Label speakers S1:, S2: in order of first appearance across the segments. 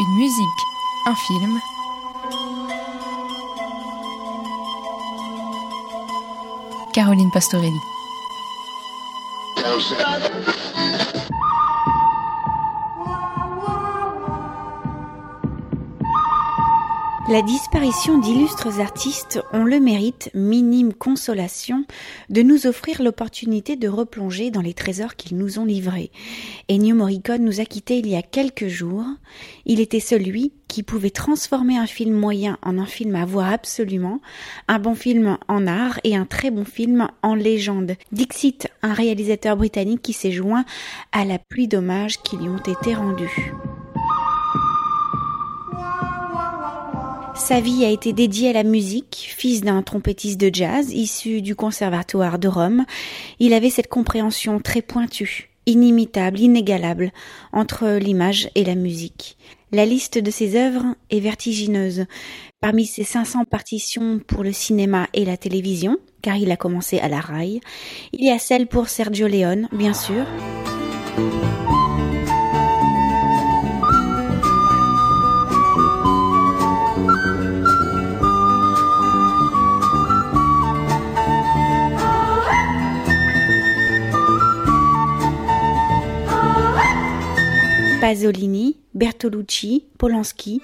S1: Une musique, un film. Caroline Pastorelli.
S2: La disparition d'illustres artistes ont le mérite, minime consolation, de nous offrir l'opportunité de replonger dans les trésors qu'ils nous ont livrés. Ennio Morricone nous a quittés il y a quelques jours. Il était celui qui pouvait transformer un film moyen en un film à voir absolument, un bon film en art et un très bon film en légende. Dixit, un réalisateur britannique qui s'est joint à la pluie d'hommages qui lui ont été rendus. Sa vie a été dédiée à la musique. Fils d'un trompettiste de jazz issu du conservatoire de Rome, il avait cette compréhension très pointue, inimitable, inégalable entre l'image et la musique. La liste de ses œuvres est vertigineuse. Parmi ses 500 partitions pour le cinéma et la télévision, car il a commencé à la raille, il y a celle pour Sergio Leone, bien sûr. Pasolini, Bertolucci, Polanski.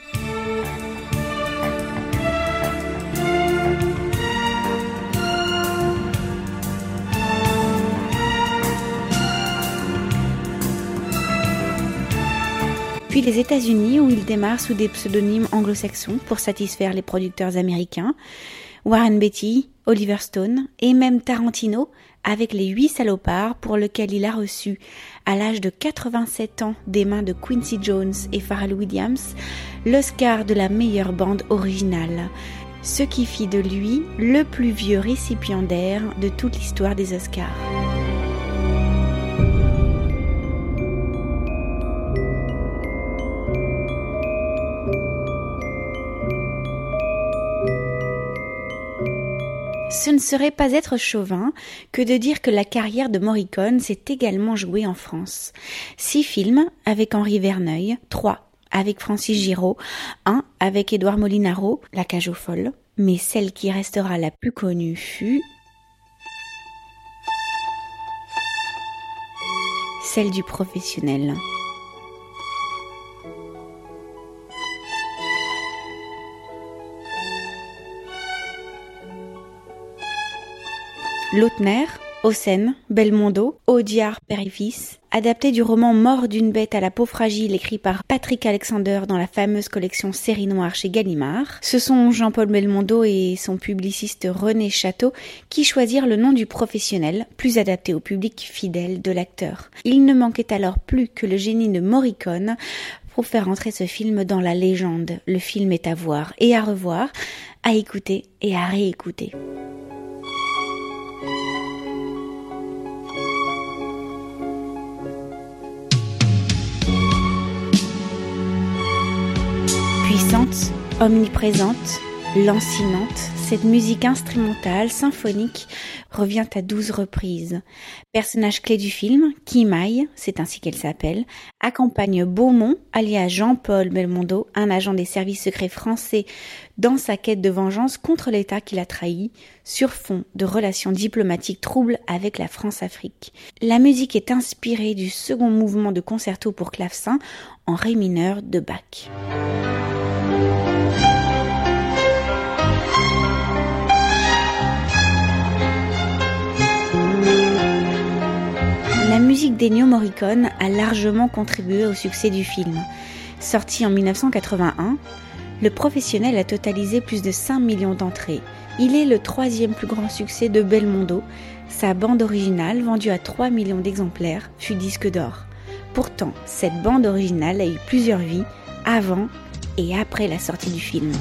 S2: Puis les États-Unis où il démarre sous des pseudonymes anglo-saxons pour satisfaire les producteurs américains. Warren Beatty, Oliver Stone et même Tarantino avec les huit salopards pour lequel il a reçu, à l'âge de 87 ans des mains de Quincy Jones et Pharrell Williams, l'Oscar de la meilleure bande originale, ce qui fit de lui le plus vieux récipiendaire de toute l'histoire des Oscars. Ce ne serait pas être chauvin que de dire que la carrière de Morricone s'est également jouée en France. Six films avec Henri Verneuil, trois avec Francis Giraud, un avec Édouard Molinaro, La cage aux folles, mais celle qui restera la plus connue fut celle du professionnel. Lautner, Haussen, Belmondo, Audiard fils, adapté du roman Mort d'une bête à la peau fragile écrit par Patrick Alexander dans la fameuse collection Série Noire chez Gallimard. Ce sont Jean-Paul Belmondo et son publiciste René Château qui choisirent le nom du professionnel, plus adapté au public fidèle de l'acteur. Il ne manquait alors plus que le génie de Morricone pour faire entrer ce film dans la légende. Le film est à voir et à revoir, à écouter et à réécouter. Puissante, omniprésente, lancinante, cette musique instrumentale, symphonique, revient à douze reprises. Personnage clé du film, Kimaï, c'est ainsi qu'elle s'appelle, accompagne Beaumont, alias Jean-Paul Belmondo, un agent des services secrets français dans sa quête de vengeance contre l'État qu'il a trahi, sur fond de relations diplomatiques troubles avec la France-Afrique. La musique est inspirée du second mouvement de concerto pour clavecin en ré mineur de Bach. Musique Morricone a largement contribué au succès du film. Sorti en 1981, le professionnel a totalisé plus de 5 millions d'entrées. Il est le troisième plus grand succès de Belmondo. Sa bande originale, vendue à 3 millions d'exemplaires, fut disque d'or. Pourtant, cette bande originale a eu plusieurs vies avant et après la sortie du film.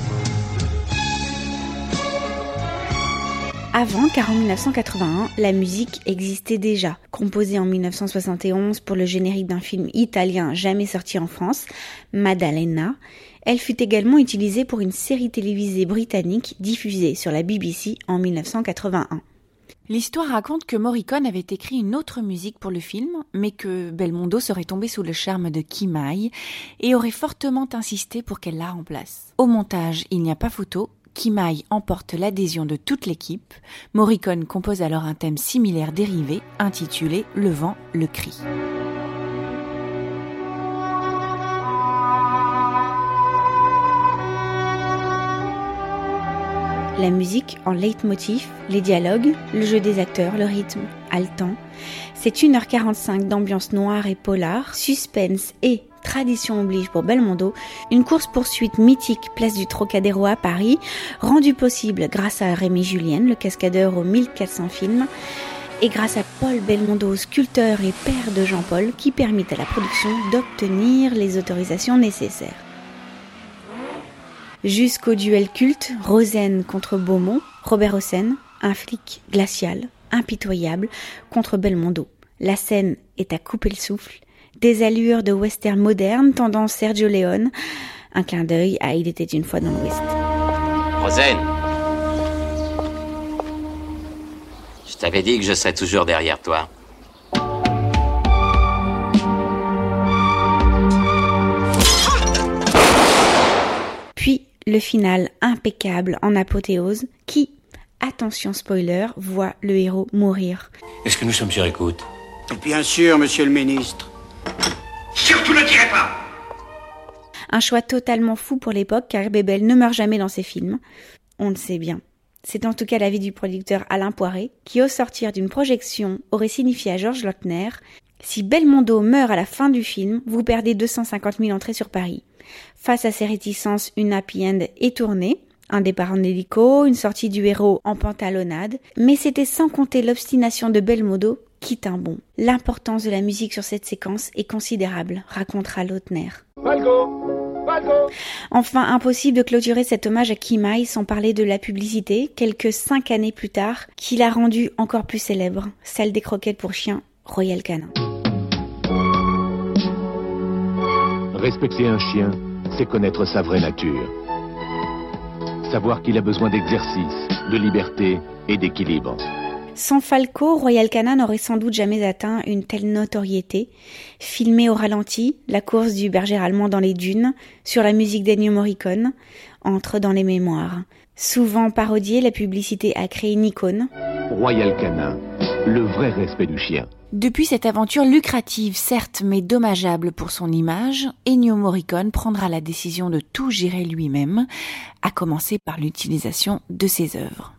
S2: Avant, car en 1981, la musique existait déjà. Composée en 1971 pour le générique d'un film italien jamais sorti en France, Maddalena, elle fut également utilisée pour une série télévisée britannique diffusée sur la BBC en 1981.
S3: L'histoire raconte que Morricone avait écrit une autre musique pour le film, mais que Belmondo serait tombé sous le charme de Kimai et aurait fortement insisté pour qu'elle la remplace. Au montage, il n'y a pas photo, Kimai emporte l'adhésion de toute l'équipe. Morricone compose alors un thème similaire dérivé, intitulé Le vent, le cri.
S2: La musique en leitmotiv, les dialogues, le jeu des acteurs, le rythme haletant. C'est 1h45 d'ambiance noire et polar, suspense et tradition oblige pour Belmondo, une course-poursuite mythique place du Trocadéro à Paris, rendue possible grâce à Rémi Julien, le cascadeur aux 1400 films, et grâce à Paul Belmondo, sculpteur et père de Jean-Paul, qui permit à la production d'obtenir les autorisations nécessaires jusqu'au duel culte Rosen contre Beaumont, Robert Hossein, un flic glacial, impitoyable, contre Belmondo. La scène est à couper le souffle, des allures de western moderne, tendance Sergio Leone, un clin d'œil à Il était une fois dans l'Ouest.
S4: Rosen Je t'avais dit que je serais toujours derrière toi.
S2: le final impeccable en apothéose qui, attention spoiler, voit le héros mourir.
S5: Est-ce que nous sommes sur écoute?
S6: Bien sûr, monsieur le ministre.
S7: Surtout ne tirez pas
S2: Un choix totalement fou pour l'époque car Bébel ne meurt jamais dans ses films. On le sait bien. C'est en tout cas l'avis du producteur Alain Poiré, qui au sortir d'une projection aurait signifié à Georges Lautner Si Belmondo meurt à la fin du film, vous perdez 250 000 entrées sur Paris. Face à ces réticences, une happy end est tournée, un départ en hélico, une sortie du héros en pantalonnade, mais c'était sans compter l'obstination de Belmodo qui tint bon. L'importance de la musique sur cette séquence est considérable, racontera Lautner. Enfin, impossible de clôturer cet hommage à Kimai sans parler de la publicité, quelques cinq années plus tard, qui l'a rendu encore plus célèbre, celle des croquettes pour chiens Royal Canin.
S8: Respecter un chien, c'est connaître sa vraie nature. Savoir qu'il a besoin d'exercice, de liberté et d'équilibre.
S2: Sans Falco, Royal Canin n'aurait sans doute jamais atteint une telle notoriété. Filmé au ralenti, la course du berger allemand dans les dunes, sur la musique d'Ennio Morricone, entre dans les mémoires. Souvent parodiée, la publicité a créé une icône.
S8: Royal Canin, le vrai respect du chien.
S3: Depuis cette aventure lucrative, certes, mais dommageable pour son image, Ennio Morricone prendra la décision de tout gérer lui-même, à commencer par l'utilisation de ses œuvres.